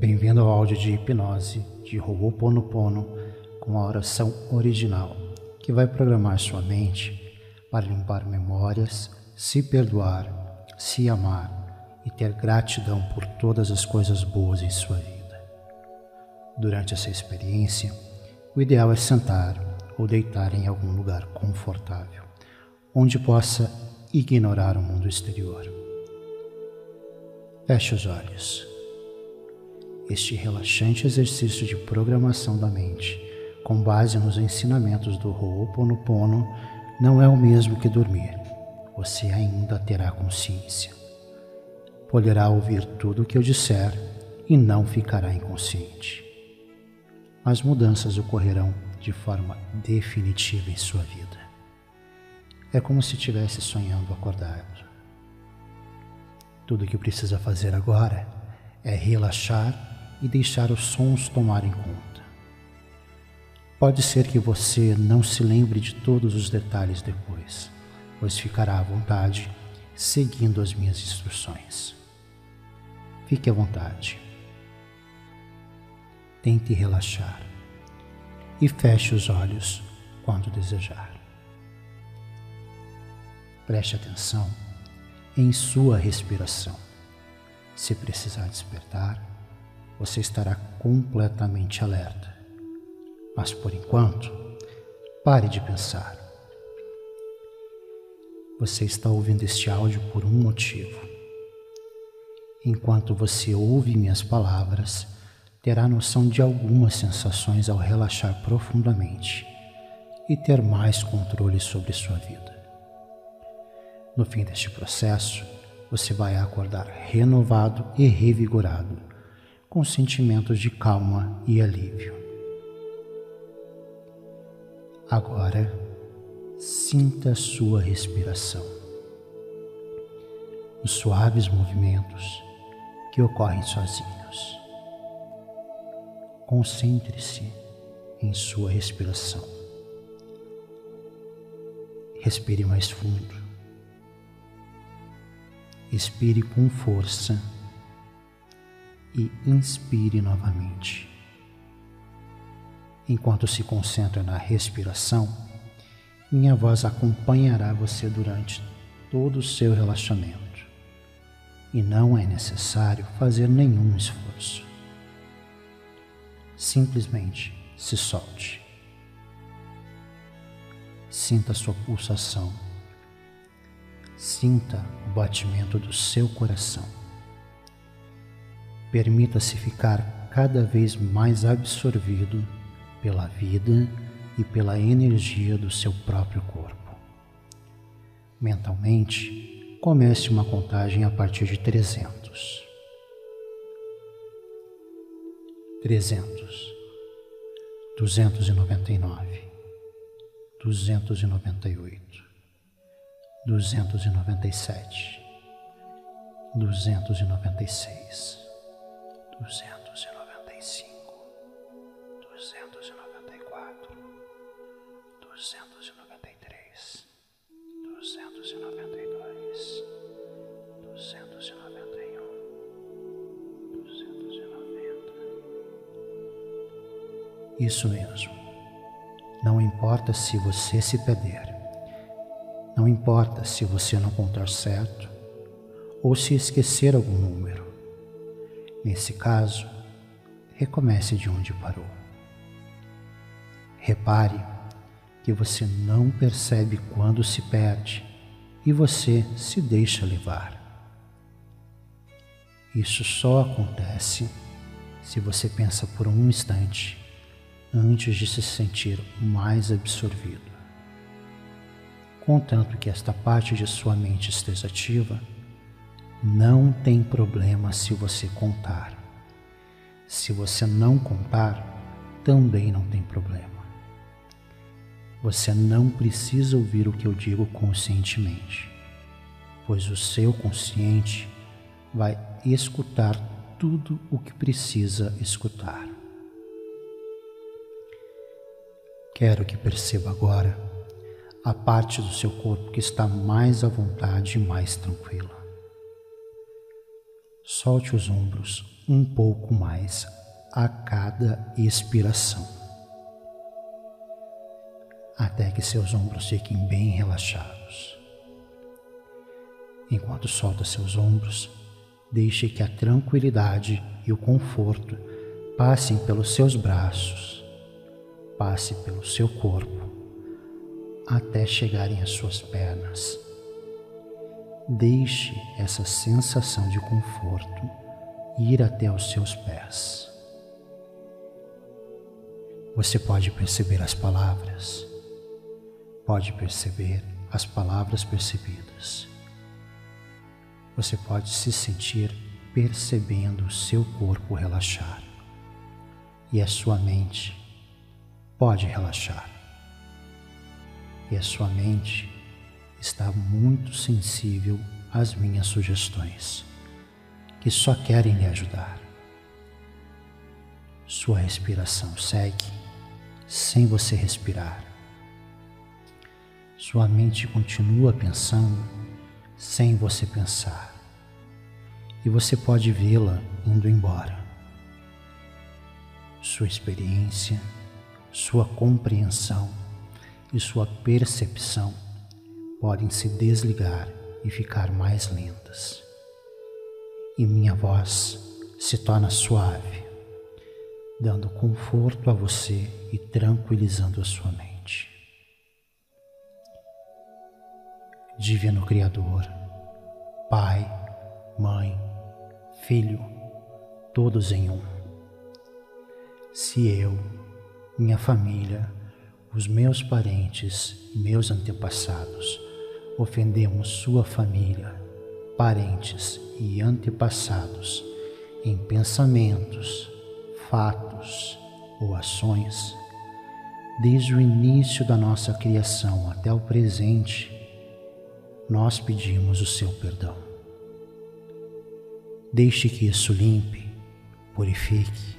Bem-vindo ao áudio de hipnose de Ho'oponopono com a oração original, que vai programar sua mente para limpar memórias, se perdoar, se amar e ter gratidão por todas as coisas boas em sua vida. Durante essa experiência, o ideal é sentar ou deitar em algum lugar confortável, onde possa ignorar o mundo exterior. Feche os olhos. Este relaxante exercício de programação da mente, com base nos ensinamentos do Ho'oponopono, não é o mesmo que dormir. Você ainda terá consciência. Poderá ouvir tudo o que eu disser e não ficará inconsciente. As mudanças ocorrerão de forma definitiva em sua vida. É como se estivesse sonhando acordado. Tudo o que precisa fazer agora é relaxar e deixar os sons tomarem conta. Pode ser que você não se lembre de todos os detalhes depois, pois ficará à vontade seguindo as minhas instruções. Fique à vontade. Tente relaxar e feche os olhos quando desejar. Preste atenção em sua respiração. Se precisar despertar, você estará completamente alerta. Mas por enquanto, pare de pensar. Você está ouvindo este áudio por um motivo. Enquanto você ouve minhas palavras, terá noção de algumas sensações ao relaxar profundamente e ter mais controle sobre sua vida. No fim deste processo, você vai acordar renovado e revigorado, com sentimentos de calma e alívio. Agora, sinta sua respiração. Os suaves movimentos que ocorrem sozinhos. Concentre-se em sua respiração. Respire mais fundo. Expire com força e inspire novamente. Enquanto se concentra na respiração, minha voz acompanhará você durante todo o seu relaxamento e não é necessário fazer nenhum esforço. Simplesmente se solte. Sinta sua pulsação. Sinta o batimento do seu coração. Permita-se ficar cada vez mais absorvido pela vida e pela energia do seu próprio corpo. Mentalmente, comece uma contagem a partir de 300. trezentos, duzentos e noventa e nove, duzentos e noventa e cinco, duzentos e noventa e quatro, duzentos e noventa e três, duzentos e noventa e dois, duzentos e noventa e um, duzentos e noventa isso mesmo. Não importa se você se perder. Não importa se você não contar certo ou se esquecer algum número. Nesse caso, recomece de onde parou. Repare que você não percebe quando se perde e você se deixa levar. Isso só acontece se você pensa por um instante antes de se sentir mais absorvido. Contanto que esta parte de sua mente esteja ativa, não tem problema se você contar. Se você não contar, também não tem problema. Você não precisa ouvir o que eu digo conscientemente, pois o seu consciente vai escutar tudo o que precisa escutar. Quero que perceba agora a parte do seu corpo que está mais à vontade e mais tranquila. Solte os ombros um pouco mais a cada expiração, até que seus ombros fiquem bem relaxados. Enquanto solta seus ombros, deixe que a tranquilidade e o conforto passem pelos seus braços, passe pelo seu corpo, até chegarem às suas pernas Deixe essa sensação de conforto ir até os seus pés. Você pode perceber as palavras, pode perceber as palavras percebidas. Você pode se sentir percebendo o seu corpo relaxar e a sua mente pode relaxar. E a sua mente está muito sensível às minhas sugestões, que só querem lhe ajudar. Sua respiração segue sem você respirar. Sua mente continua pensando sem você pensar. E você pode vê-la indo embora. Sua experiência, sua compreensão e sua percepção podem se desligar e ficar mais lentas. E minha voz se torna suave, dando conforto a você e tranquilizando a sua mente. Divino Criador, Pai, Mãe, Filho, todos em um. Se eu, minha família, os meus parentes, meus antepassados, ofendemos sua família, parentes e antepassados em pensamentos, fatos ou ações, desde o início da nossa criação até o presente, nós pedimos o seu perdão. Deixe que isso limpe, purifique,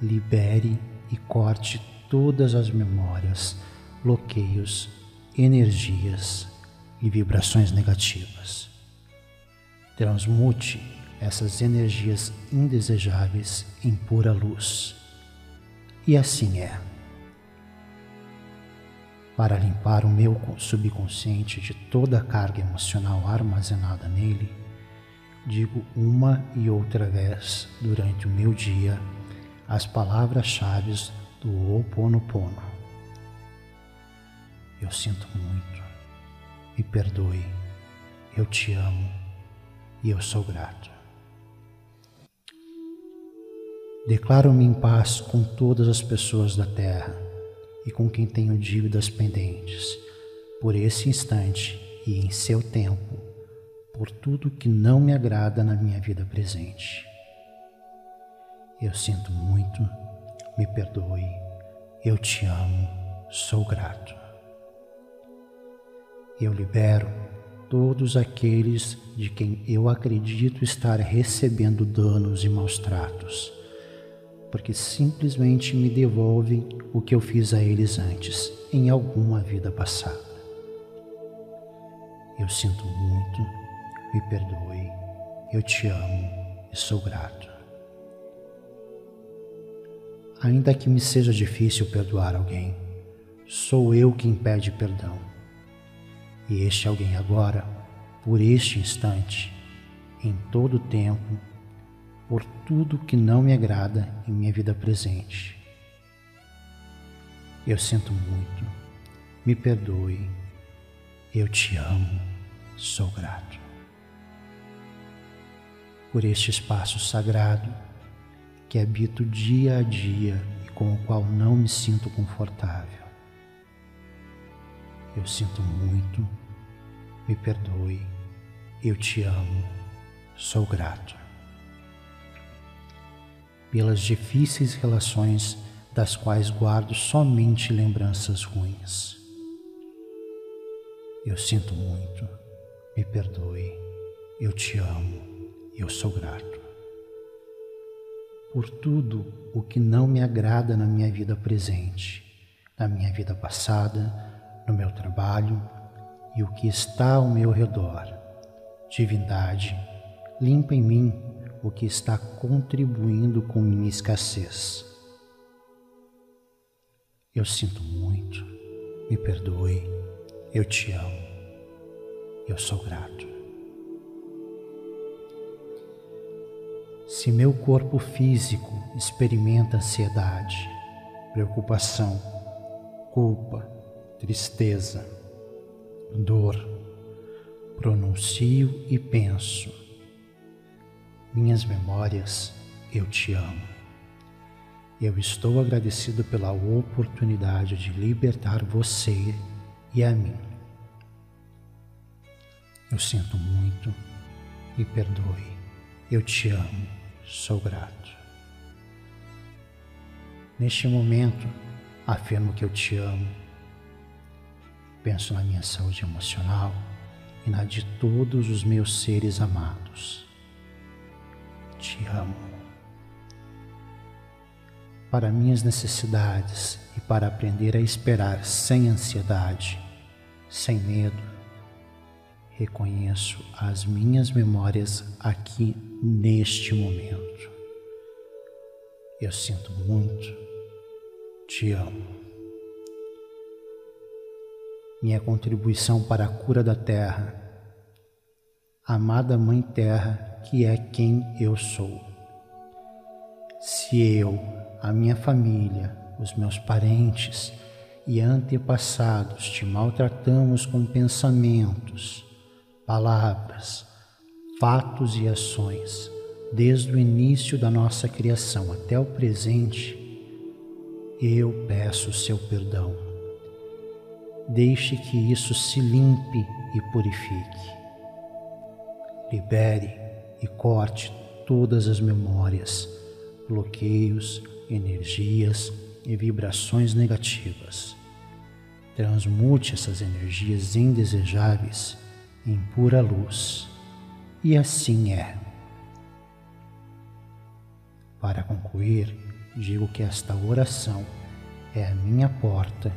libere e corte todas as memórias, bloqueios, energias e vibrações negativas. Transmute essas energias indesejáveis em pura luz. E assim é. Para limpar o meu subconsciente de toda a carga emocional armazenada nele, digo uma e outra vez durante o meu dia as palavras-chave do Oponopono. Eu sinto muito me perdoe, eu te amo e eu sou grato. Declaro-me em paz com todas as pessoas da terra e com quem tenho dívidas pendentes, por esse instante e em seu tempo, por tudo que não me agrada na minha vida presente. Eu sinto muito, me perdoe, eu te amo, sou grato eu libero todos aqueles de quem eu acredito estar recebendo danos e maus tratos, porque simplesmente me devolvem o que eu fiz a eles antes, em alguma vida passada. Eu sinto muito, me perdoe, eu te amo e sou grato. Ainda que me seja difícil perdoar alguém, sou eu quem pede perdão e este alguém agora, por este instante, em todo o tempo, por tudo que não me agrada em minha vida presente. Eu sinto muito, me perdoe, eu te amo, sou grato. Por este espaço sagrado que habito dia a dia e com o qual não me sinto confortável eu sinto muito, me perdoe, eu te amo, sou grato. Pelas difíceis relações das quais guardo somente lembranças ruins. Eu sinto muito, me perdoe, eu te amo, eu sou grato. Por tudo o que não me agrada na minha vida presente, na minha vida passada, no meu trabalho e o que está ao meu redor. Divindade, limpa em mim o que está contribuindo com minha escassez. Eu sinto muito, me perdoe, eu te amo, eu sou grato. Se meu corpo físico experimenta ansiedade, preocupação, culpa, tristeza, dor, pronuncio e penso, minhas memórias, eu te amo. Eu estou agradecido pela oportunidade de libertar você e a mim. Eu sinto muito, me perdoe, eu te amo, sou grato. Neste momento, afirmo que eu te amo. Penso na minha saúde emocional e na de todos os meus seres amados. Te amo. Para minhas necessidades e para aprender a esperar sem ansiedade, sem medo, reconheço as minhas memórias aqui neste momento. Eu sinto muito, te amo. Minha contribuição para a cura da terra, amada Mãe Terra, que é quem eu sou. Se eu, a minha família, os meus parentes e antepassados te maltratamos com pensamentos, palavras, fatos e ações, desde o início da nossa criação até o presente, eu peço seu perdão. Deixe que isso se limpe e purifique. Libere e corte todas as memórias, bloqueios, energias e vibrações negativas. Transmute essas energias indesejáveis em pura luz. E assim é. Para concluir, digo que esta oração é a minha porta,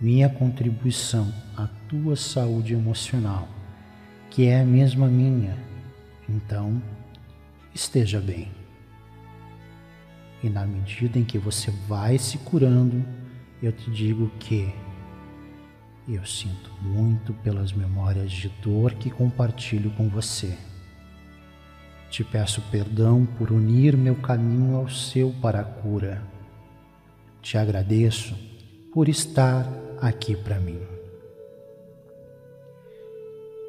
minha contribuição à tua saúde emocional, que é a mesma minha. Então, esteja bem. E na medida em que você vai se curando, eu te digo que eu sinto muito pelas memórias de dor que compartilho com você. Te peço perdão por unir meu caminho ao seu para a cura. Te agradeço por estar aqui para mim.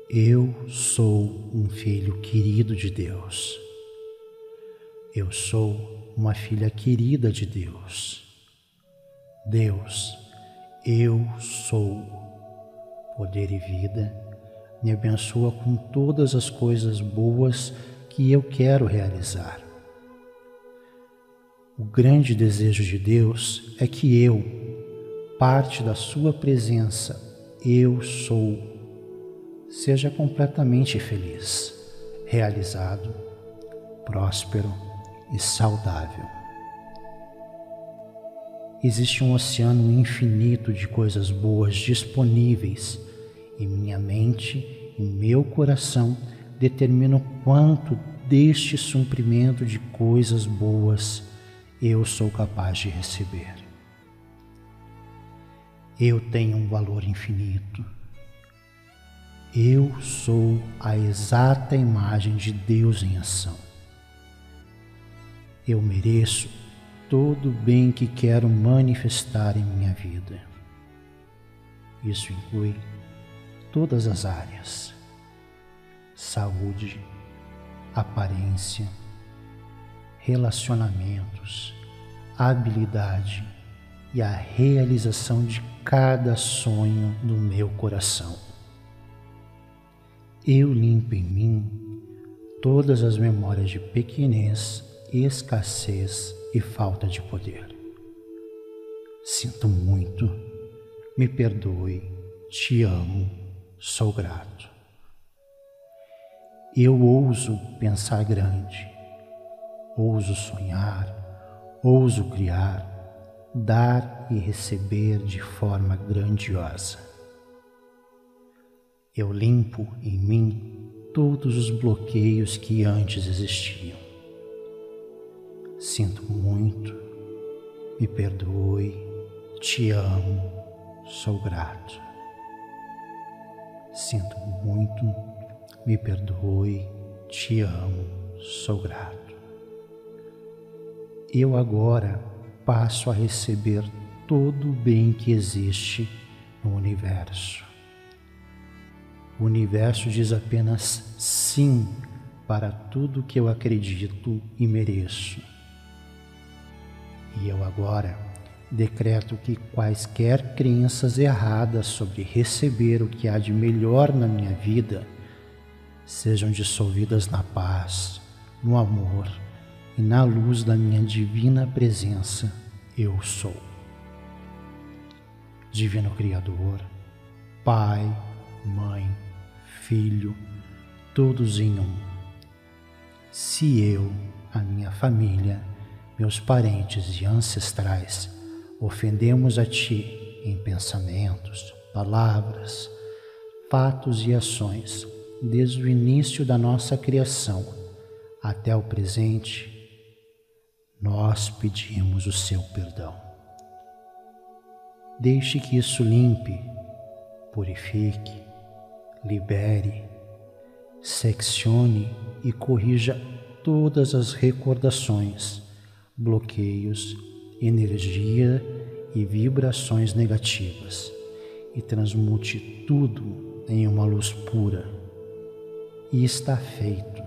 Eu sou um filho querido de Deus. Eu sou uma filha querida de Deus. Deus, eu sou poder e vida, me abençoa com todas as coisas boas que eu quero realizar. O grande desejo de Deus é que eu, parte da Sua presença, eu sou, seja completamente feliz, realizado, próspero e saudável. Existe um oceano infinito de coisas boas disponíveis e minha mente e meu coração determinam quanto deste suprimento de coisas boas eu sou capaz de receber. Eu tenho um valor infinito. Eu sou a exata imagem de Deus em ação. Eu mereço todo o bem que quero manifestar em minha vida. Isso inclui todas as áreas: saúde, aparência, relacionamentos, habilidade e a realização de cada sonho do meu coração. Eu limpo em mim todas as memórias de pequenez, escassez e falta de poder. Sinto muito, me perdoe, te amo, sou grato. Eu ouso pensar grande, ouso sonhar, ouso criar, dar e receber de forma grandiosa. Eu limpo em mim todos os bloqueios que antes existiam. Sinto muito, me perdoe, te amo, sou grato. Sinto muito, me perdoe, te amo, sou grato. Eu agora passo a receber todo o bem que existe no universo. O universo diz apenas sim para tudo que eu acredito e mereço. E eu agora decreto que quaisquer crenças erradas sobre receber o que há de melhor na minha vida sejam dissolvidas na paz, no amor e na luz da minha divina presença, eu sou. Divino Criador, Pai, Mãe, Filho, todos em um. Se eu, a minha família, meus parentes e ancestrais, ofendemos a Ti em pensamentos, palavras, fatos e ações, desde o início da nossa criação até o presente, nós pedimos o Seu perdão. Deixe que isso limpe, purifique, libere, seccione e corrija todas as recordações bloqueios, energia e vibrações negativas e transmute tudo em uma luz pura. E está feito.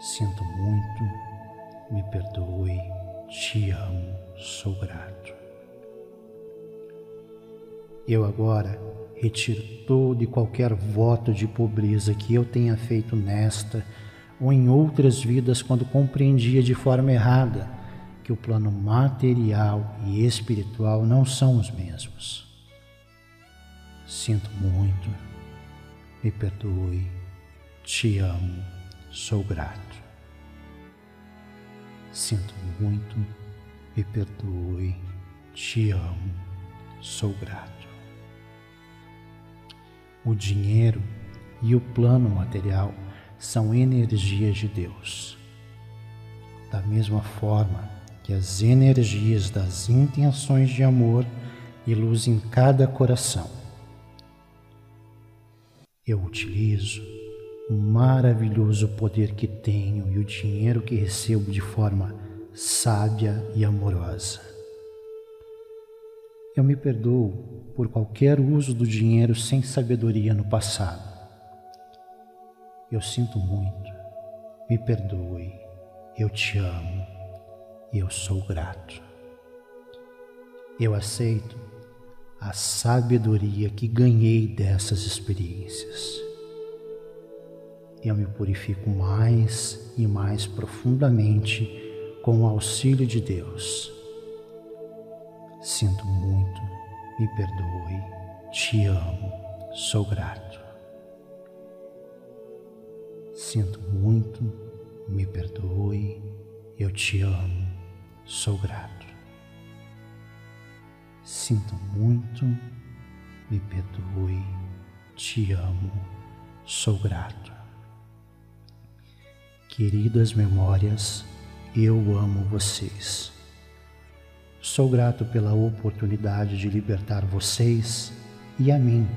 Sinto muito, me perdoe, te amo, sou grato. Eu agora retiro todo e qualquer voto de pobreza que eu tenha feito nesta ou em outras vidas quando compreendia de forma errada que o plano material e espiritual não são os mesmos. Sinto muito, me perdoe, te amo, sou grato. Sinto muito, me perdoe, te amo, sou grato. O dinheiro e o plano material são energias de Deus. Da mesma forma que as energias das intenções de amor e luz em cada coração. Eu utilizo o maravilhoso poder que tenho e o dinheiro que recebo de forma sábia e amorosa. Eu me perdoo por qualquer uso do dinheiro sem sabedoria no passado eu sinto muito, me perdoe, eu te amo e eu sou grato. Eu aceito a sabedoria que ganhei dessas experiências. Eu me purifico mais e mais profundamente com o auxílio de Deus. Sinto muito, me perdoe, te amo, sou grato. Sinto muito, me perdoe, eu te amo, sou grato. Sinto muito, me perdoe, te amo, sou grato. Queridas memórias, eu amo vocês. Sou grato pela oportunidade de libertar vocês e a mim.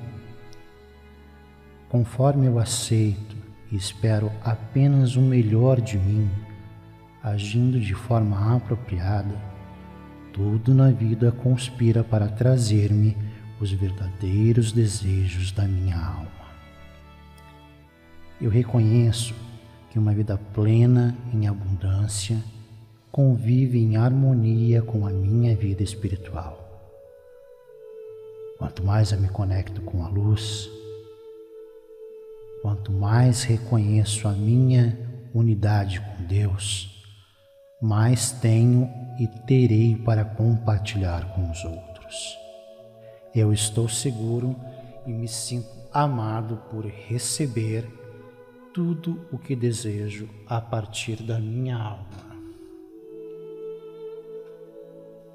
Conforme eu aceito e espero apenas o melhor de mim, agindo de forma apropriada, tudo na vida conspira para trazer-me os verdadeiros desejos da minha alma. Eu reconheço que uma vida plena em abundância convive em harmonia com a minha vida espiritual. Quanto mais eu me conecto com a luz, Quanto mais reconheço a minha unidade com Deus, mais tenho e terei para compartilhar com os outros. Eu estou seguro e me sinto amado por receber tudo o que desejo a partir da minha alma.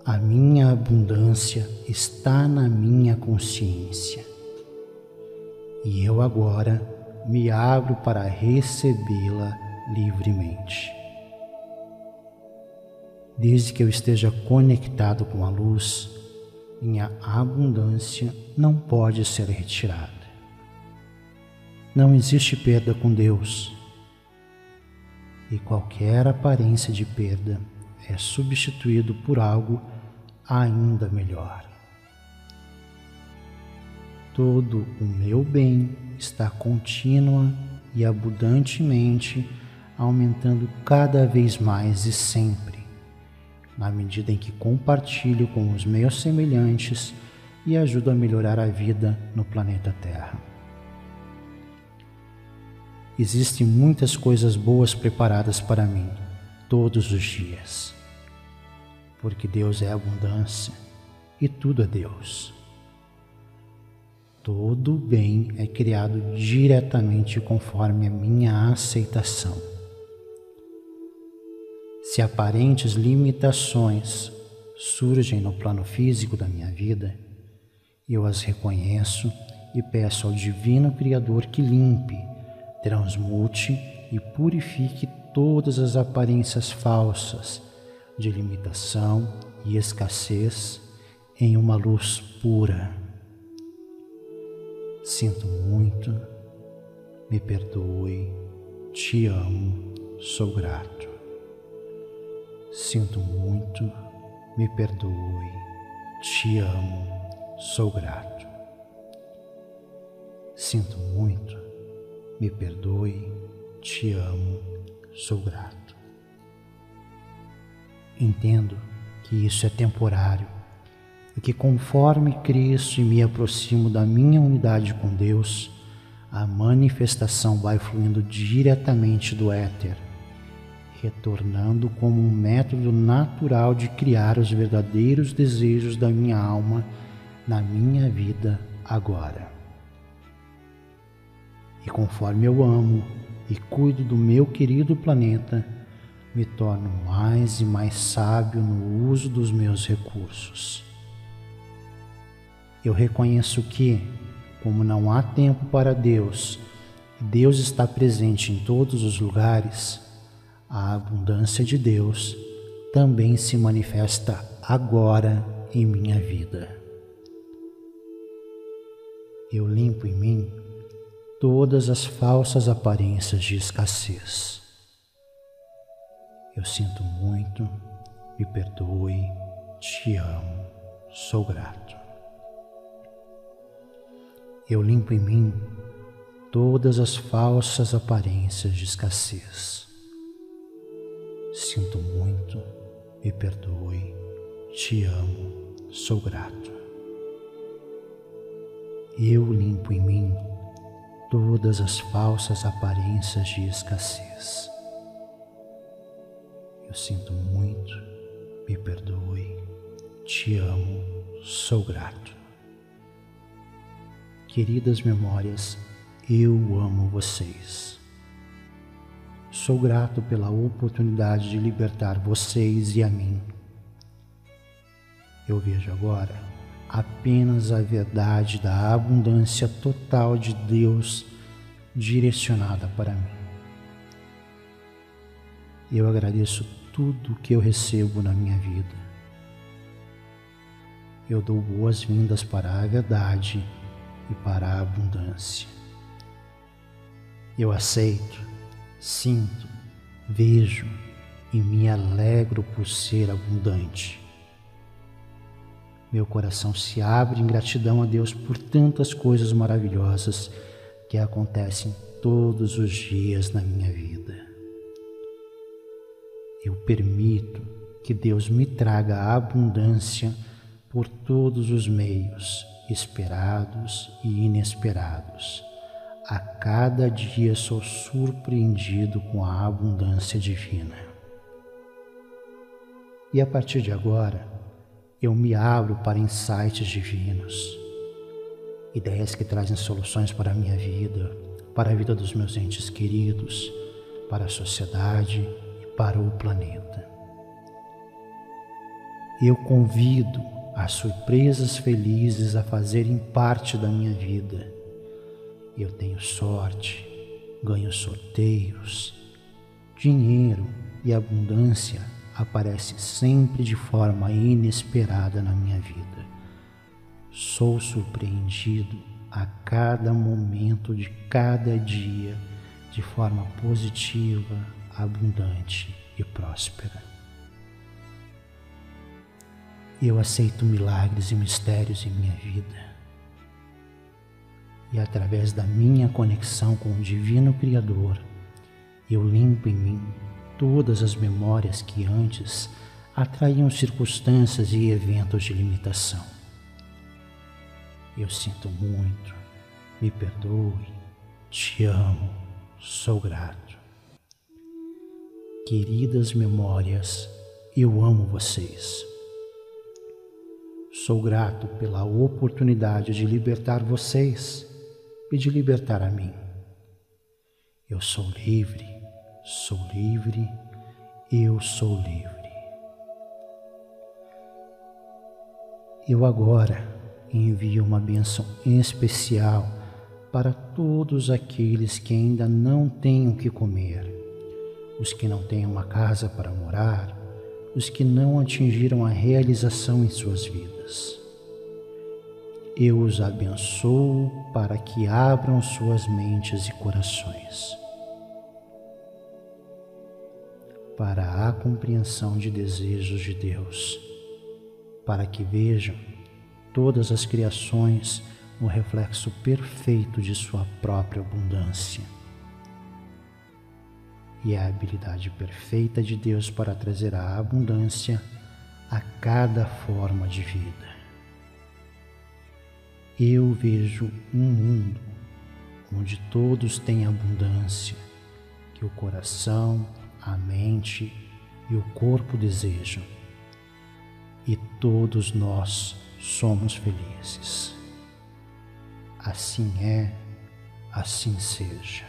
A minha abundância está na minha consciência e eu agora me abro para recebê-la livremente. Desde que eu esteja conectado com a luz, minha abundância não pode ser retirada. Não existe perda com Deus. E qualquer aparência de perda é substituído por algo ainda melhor. Todo o meu bem está contínua e abundantemente aumentando cada vez mais e sempre, na medida em que compartilho com os meus semelhantes e ajudo a melhorar a vida no planeta Terra. Existem muitas coisas boas preparadas para mim todos os dias, porque Deus é abundância e tudo é Deus. Todo bem é criado diretamente conforme a minha aceitação. Se aparentes limitações surgem no plano físico da minha vida, eu as reconheço e peço ao Divino Criador que limpe, transmute e purifique todas as aparências falsas de limitação e escassez em uma luz pura. Sinto muito, me perdoe, te amo, sou grato. Sinto muito, me perdoe, te amo, sou grato. Sinto muito, me perdoe, te amo, sou grato. Entendo que isso é temporário e que conforme cresço e me aproximo da minha unidade com Deus, a manifestação vai fluindo diretamente do éter, retornando como um método natural de criar os verdadeiros desejos da minha alma na minha vida agora. E conforme eu amo e cuido do meu querido planeta, me torno mais e mais sábio no uso dos meus recursos. Eu reconheço que, como não há tempo para Deus, Deus está presente em todos os lugares, a abundância de Deus também se manifesta agora em minha vida. Eu limpo em mim todas as falsas aparências de escassez. Eu sinto muito, me perdoe, te amo, sou grato. Eu limpo em mim todas as falsas aparências de escassez. Sinto muito, me perdoe, te amo, sou grato. Eu limpo em mim todas as falsas aparências de escassez. Eu sinto muito, me perdoe, te amo, sou grato. Queridas memórias, eu amo vocês. Sou grato pela oportunidade de libertar vocês e a mim. Eu vejo agora apenas a verdade da abundância total de Deus direcionada para mim. Eu agradeço tudo que eu recebo na minha vida. Eu dou boas-vindas para a verdade e para a abundância. Eu aceito, sinto, vejo e me alegro por ser abundante meu coração se abre em gratidão a Deus por tantas coisas maravilhosas que acontecem todos os dias na minha vida. Eu permito que Deus me traga abundância por todos os meios, esperados e inesperados. A cada dia sou surpreendido com a abundância divina. E a partir de agora, eu me abro para insights divinos, ideias que trazem soluções para a minha vida, para a vida dos meus entes queridos, para a sociedade e para o planeta. Eu convido as surpresas felizes a fazerem parte da minha vida. Eu tenho sorte, ganho sorteios, dinheiro e abundância aparece sempre de forma inesperada na minha vida. Sou surpreendido a cada momento de cada dia de forma positiva, abundante e próspera. Eu aceito milagres e mistérios em minha vida. E através da minha conexão com o Divino Criador, eu limpo em mim todas as memórias que antes atraíam circunstâncias e eventos de limitação. Eu sinto muito, me perdoe, te amo, sou grato. Queridas memórias, eu amo vocês. Sou grato pela oportunidade de libertar vocês e de libertar a mim. Eu sou livre, sou livre, eu sou livre. Eu agora envio uma bênção especial para todos aqueles que ainda não têm o que comer, os que não têm uma casa para morar, os que não atingiram a realização em suas vidas. Eu os abençoo para que abram suas mentes e corações para a compreensão de desejos de Deus, para que vejam todas as criações o reflexo perfeito de sua própria abundância. E a habilidade perfeita de Deus para trazer a abundância a cada forma de vida. Eu vejo um mundo onde todos têm abundância, que o coração, a mente e o corpo desejam, e todos nós somos felizes. Assim é, assim seja.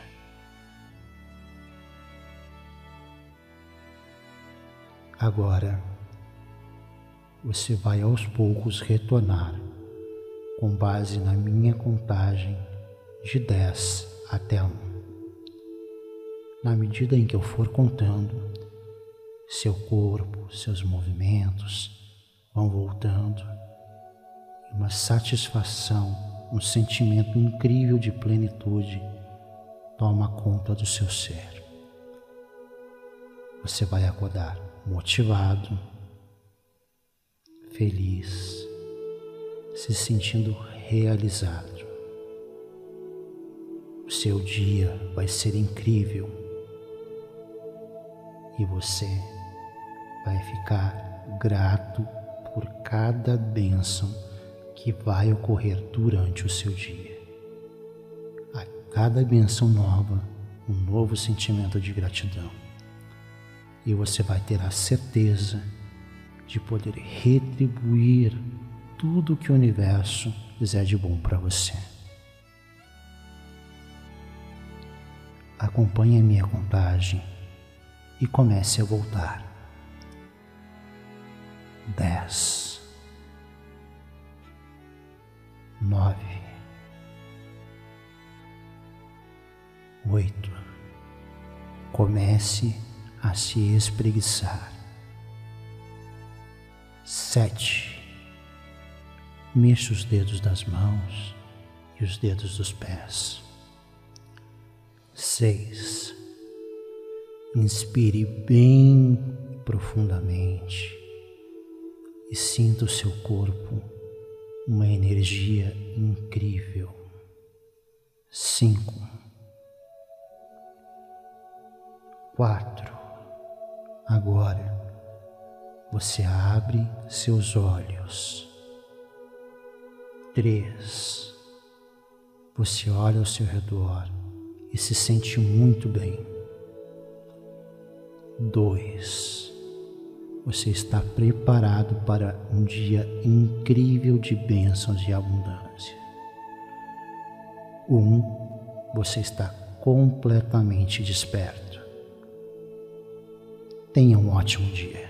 Agora, você vai aos poucos retornar com base na minha contagem de 10 até 1 na medida em que eu for contando, seu corpo, seus movimentos vão voltando uma satisfação, um sentimento incrível de plenitude toma conta do seu ser. Você vai acordar motivado, feliz, se sentindo realizado. O seu dia vai ser incrível e você vai ficar grato por cada bênção que vai ocorrer durante o seu dia. A cada bênção nova, um novo sentimento de gratidão. E você vai ter a certeza de poder retribuir tudo que o universo quiser de bom para você. Acompanhe a minha contagem e comece a voltar. Dez, nove, oito. Comece a se espreguiçar. Sete. Mexa os dedos das mãos e os dedos dos pés. Seis Inspire bem profundamente e sinta o seu corpo uma energia incrível. Cinco, quatro. Agora você abre seus olhos. Três. Você olha ao seu redor e se sente muito bem. Dois, você está preparado para um dia incrível de bênçãos e abundância. Um, você está completamente desperto. Tenha um ótimo dia.